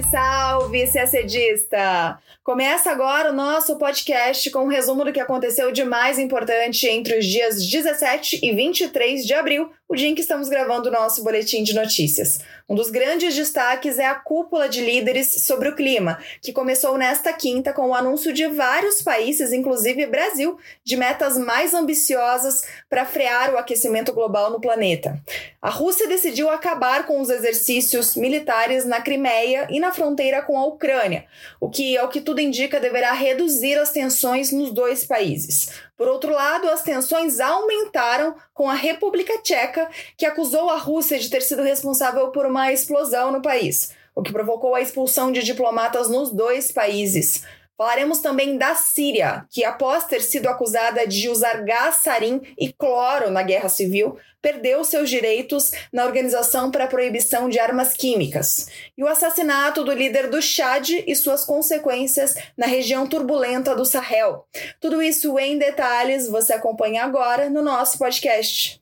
Salve, salve, CACDista! Começa agora o nosso podcast com um resumo do que aconteceu de mais importante entre os dias 17 e 23 de abril, o dia em que estamos gravando o nosso boletim de notícias. Um dos grandes destaques é a cúpula de líderes sobre o clima, que começou nesta quinta com o anúncio de vários países, inclusive Brasil, de metas mais ambiciosas para frear o aquecimento global no planeta. A Rússia decidiu acabar com os exercícios militares na Crimeia e na fronteira com a Ucrânia, o que, ao que tudo indica, deverá reduzir as tensões nos dois países. Por outro lado, as tensões aumentaram com a República Tcheca, que acusou a Rússia de ter sido responsável por uma explosão no país, o que provocou a expulsão de diplomatas nos dois países. Falaremos também da Síria, que após ter sido acusada de usar gás sarin e cloro na guerra civil, perdeu seus direitos na Organização para a Proibição de Armas Químicas. E o assassinato do líder do Chad e suas consequências na região turbulenta do Sahel. Tudo isso em detalhes você acompanha agora no nosso podcast.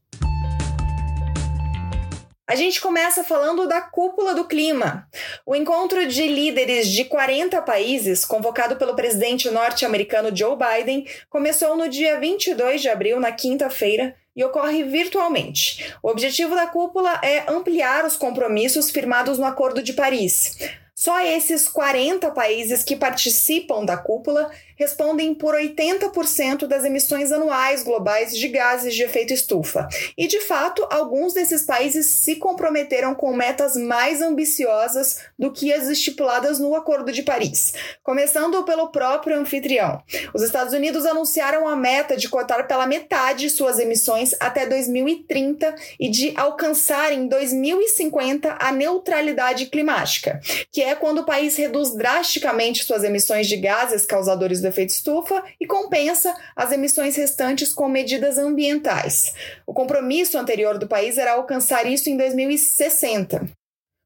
A gente começa falando da Cúpula do Clima. O encontro de líderes de 40 países, convocado pelo presidente norte-americano Joe Biden, começou no dia 22 de abril, na quinta-feira, e ocorre virtualmente. O objetivo da cúpula é ampliar os compromissos firmados no Acordo de Paris. Só esses 40 países que participam da cúpula respondem por 80% das emissões anuais globais de gases de efeito estufa. E, de fato, alguns desses países se comprometeram com metas mais ambiciosas do que as estipuladas no Acordo de Paris, começando pelo próprio anfitrião. Os Estados Unidos anunciaram a meta de cortar pela metade suas emissões até 2030 e de alcançar em 2050 a neutralidade climática, que é quando o país reduz drasticamente suas emissões de gases causadores do efeito estufa e compensa as emissões restantes com medidas ambientais. O compromisso anterior do país era alcançar isso em 2060.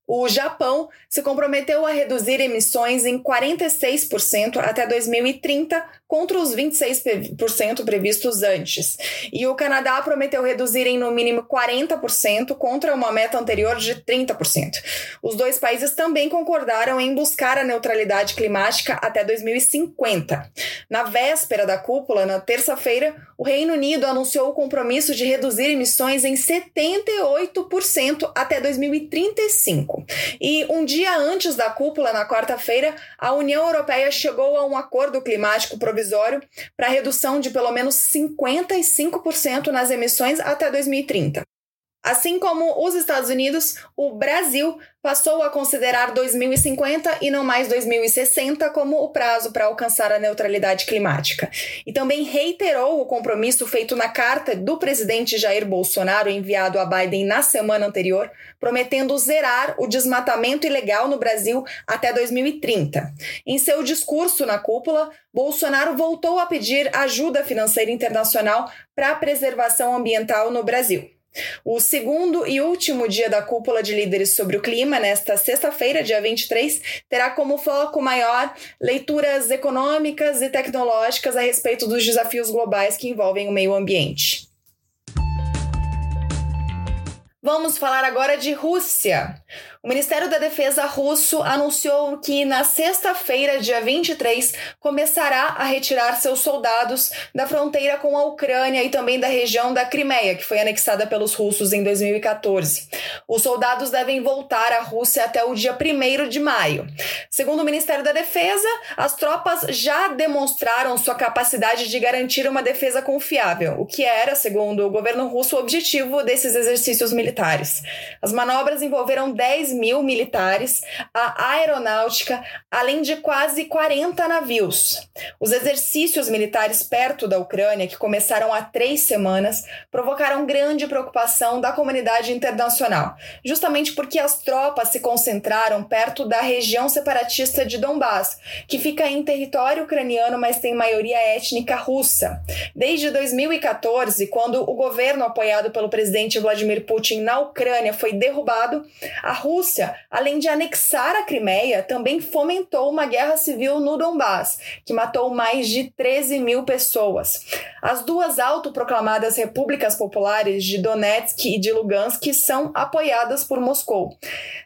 O Japão se comprometeu a reduzir emissões em 46% até 2030, contra os 26% previstos antes. E o Canadá prometeu reduzir em no mínimo 40%, contra uma meta anterior de 30%. Os dois países também concordaram em buscar a neutralidade climática até 2050. Na véspera da cúpula, na terça-feira, o Reino Unido anunciou o compromisso de reduzir emissões em 78% até 2035. E um dia antes da cúpula, na quarta-feira, a União Europeia chegou a um acordo climático provisório para redução de pelo menos 55% nas emissões até 2030. Assim como os Estados Unidos, o Brasil passou a considerar 2050 e não mais 2060 como o prazo para alcançar a neutralidade climática. E também reiterou o compromisso feito na carta do presidente Jair Bolsonaro enviado a Biden na semana anterior, prometendo zerar o desmatamento ilegal no Brasil até 2030. Em seu discurso na cúpula, Bolsonaro voltou a pedir ajuda financeira internacional para a preservação ambiental no Brasil. O segundo e último dia da cúpula de líderes sobre o clima, nesta sexta-feira, dia 23, terá como foco maior leituras econômicas e tecnológicas a respeito dos desafios globais que envolvem o meio ambiente. Vamos falar agora de Rússia. O Ministério da Defesa russo anunciou que na sexta-feira, dia 23, começará a retirar seus soldados da fronteira com a Ucrânia e também da região da Crimeia, que foi anexada pelos russos em 2014. Os soldados devem voltar à Rússia até o dia 1 de maio. Segundo o Ministério da Defesa, as tropas já demonstraram sua capacidade de garantir uma defesa confiável, o que era, segundo o governo russo, o objetivo desses exercícios militares. As manobras envolveram 10 mil militares, a aeronáutica, além de quase 40 navios. Os exercícios militares perto da Ucrânia, que começaram há três semanas, provocaram grande preocupação da comunidade internacional, justamente porque as tropas se concentraram perto da região separatista de Donbass, que fica em território ucraniano, mas tem maioria étnica russa. Desde 2014, quando o governo apoiado pelo presidente Vladimir Putin na Ucrânia foi derrubado, a Rússia Rússia, além de anexar a Crimeia, também fomentou uma guerra civil no Donbás, que matou mais de 13 mil pessoas. As duas autoproclamadas repúblicas populares de Donetsk e de Lugansk são apoiadas por Moscou.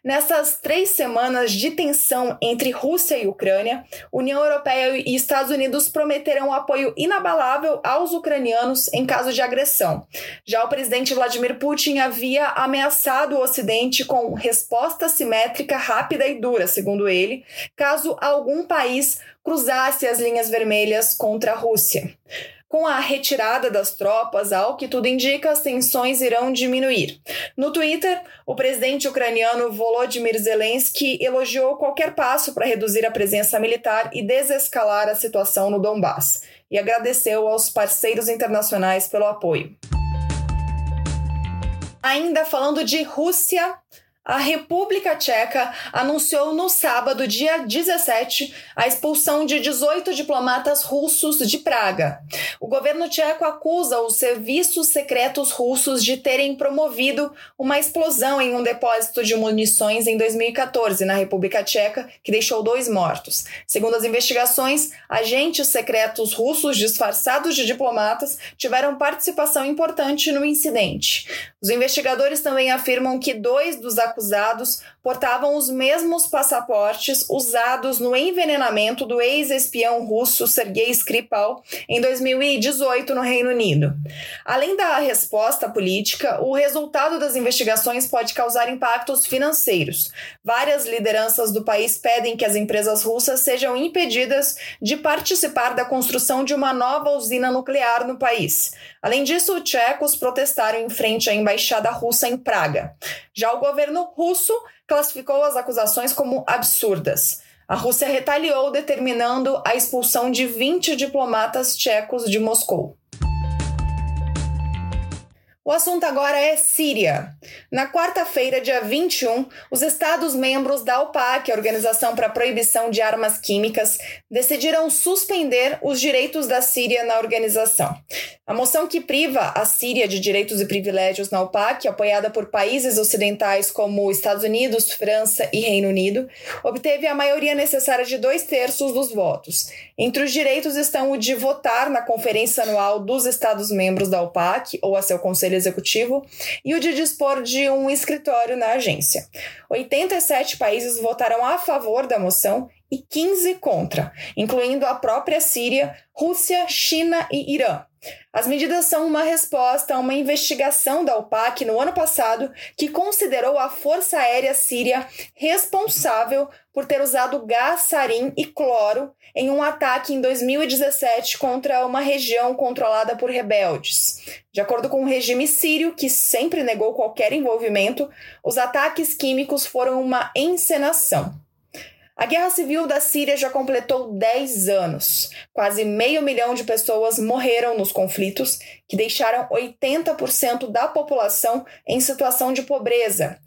Nessas três semanas de tensão entre Rússia e Ucrânia, União Europeia e Estados Unidos prometeram apoio inabalável aos ucranianos em caso de agressão. Já o presidente Vladimir Putin havia ameaçado o Ocidente com resposta simétrica rápida e dura, segundo ele, caso algum país cruzasse as linhas vermelhas contra a Rússia. Com a retirada das tropas, ao que tudo indica, as tensões irão diminuir. No Twitter, o presidente ucraniano Volodymyr Zelensky elogiou qualquer passo para reduzir a presença militar e desescalar a situação no Donbass, e agradeceu aos parceiros internacionais pelo apoio. Ainda falando de Rússia, a República Tcheca anunciou no sábado, dia 17, a expulsão de 18 diplomatas russos de Praga. O governo tcheco acusa os serviços secretos russos de terem promovido uma explosão em um depósito de munições em 2014 na República Tcheca, que deixou dois mortos. Segundo as investigações, agentes secretos russos disfarçados de diplomatas tiveram participação importante no incidente. Os investigadores também afirmam que dois dos acusados acusados portavam os mesmos passaportes usados no envenenamento do ex-espião russo Sergei Skripal em 2018 no Reino Unido. Além da resposta política, o resultado das investigações pode causar impactos financeiros. Várias lideranças do país pedem que as empresas russas sejam impedidas de participar da construção de uma nova usina nuclear no país. Além disso, tchecos protestaram em frente à embaixada russa em Praga. Já o governo russo classificou as acusações como absurdas. A Rússia retaliou, determinando a expulsão de 20 diplomatas tchecos de Moscou. O assunto agora é Síria. Na quarta-feira, dia 21, os Estados-membros da OPAC, a Organização para a Proibição de Armas Químicas, decidiram suspender os direitos da Síria na organização. A moção que priva a Síria de direitos e privilégios na OPAC, apoiada por países ocidentais como Estados Unidos, França e Reino Unido, obteve a maioria necessária de dois terços dos votos. Entre os direitos estão o de votar na Conferência Anual dos Estados-membros da OPAC ou a seu Conselho Executivo e o de dispor de um escritório na agência. 87 países votaram a favor da moção e 15 contra, incluindo a própria Síria, Rússia, China e Irã. As medidas são uma resposta a uma investigação da OPAC no ano passado que considerou a Força Aérea Síria responsável por ter usado gás sarin e cloro em um ataque em 2017 contra uma região controlada por rebeldes. De acordo com o regime sírio, que sempre negou qualquer envolvimento, os ataques químicos foram uma encenação. A guerra civil da Síria já completou 10 anos. Quase meio milhão de pessoas morreram nos conflitos, que deixaram 80% da população em situação de pobreza.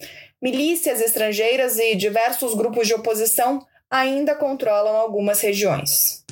Milícias estrangeiras e diversos grupos de oposição ainda controlam algumas regiões.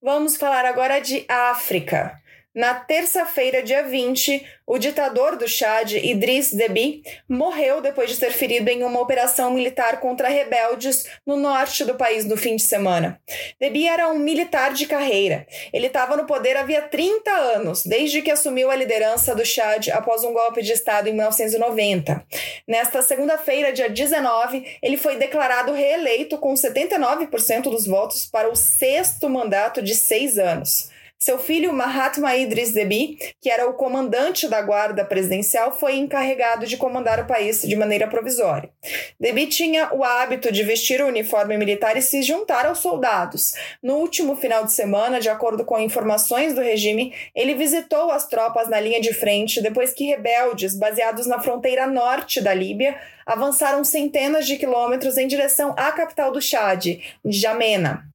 Vamos falar agora de África. Na terça-feira, dia 20, o ditador do Chad, Idriss Deby, morreu depois de ser ferido em uma operação militar contra rebeldes no norte do país no fim de semana. Deby era um militar de carreira. Ele estava no poder havia 30 anos, desde que assumiu a liderança do Chad após um golpe de Estado em 1990. Nesta segunda-feira, dia 19, ele foi declarado reeleito com 79% dos votos para o sexto mandato de seis anos. Seu filho Mahatma Idris Deby, que era o comandante da guarda presidencial, foi encarregado de comandar o país de maneira provisória. Deby tinha o hábito de vestir o uniforme militar e se juntar aos soldados. No último final de semana, de acordo com informações do regime, ele visitou as tropas na linha de frente depois que rebeldes, baseados na fronteira norte da Líbia, avançaram centenas de quilômetros em direção à capital do Chad, Jamena.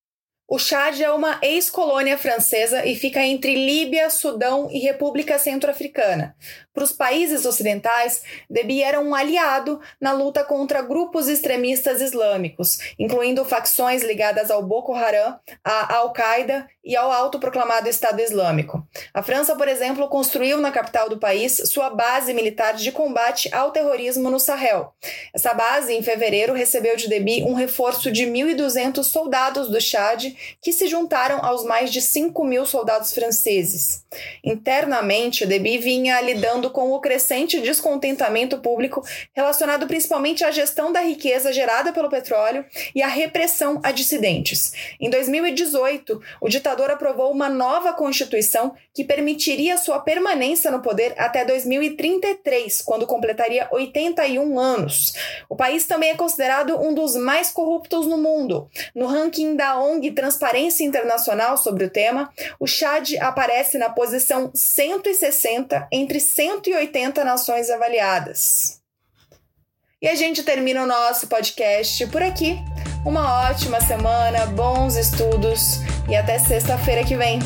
O Chad é uma ex-colônia francesa e fica entre Líbia, Sudão e República Centro-Africana. Para os países ocidentais, Deby era um aliado na luta contra grupos extremistas islâmicos, incluindo facções ligadas ao Boko Haram, à Al-Qaeda e ao autoproclamado Estado Islâmico. A França, por exemplo, construiu na capital do país sua base militar de combate ao terrorismo no Sahel. Essa base, em fevereiro, recebeu de Deby um reforço de 1.200 soldados do Chad, que se juntaram aos mais de 5 mil soldados franceses. Internamente, Deby vinha lidando com o crescente descontentamento público relacionado principalmente à gestão da riqueza gerada pelo petróleo e à repressão a dissidentes. Em 2018, o ditador aprovou uma nova constituição que permitiria sua permanência no poder até 2033, quando completaria 81 anos. O país também é considerado um dos mais corruptos no mundo. No ranking da ONG Transparência Internacional sobre o tema, o Chad aparece na posição 160 entre 180 nações avaliadas. E a gente termina o nosso podcast por aqui. Uma ótima semana, bons estudos e até sexta-feira que vem.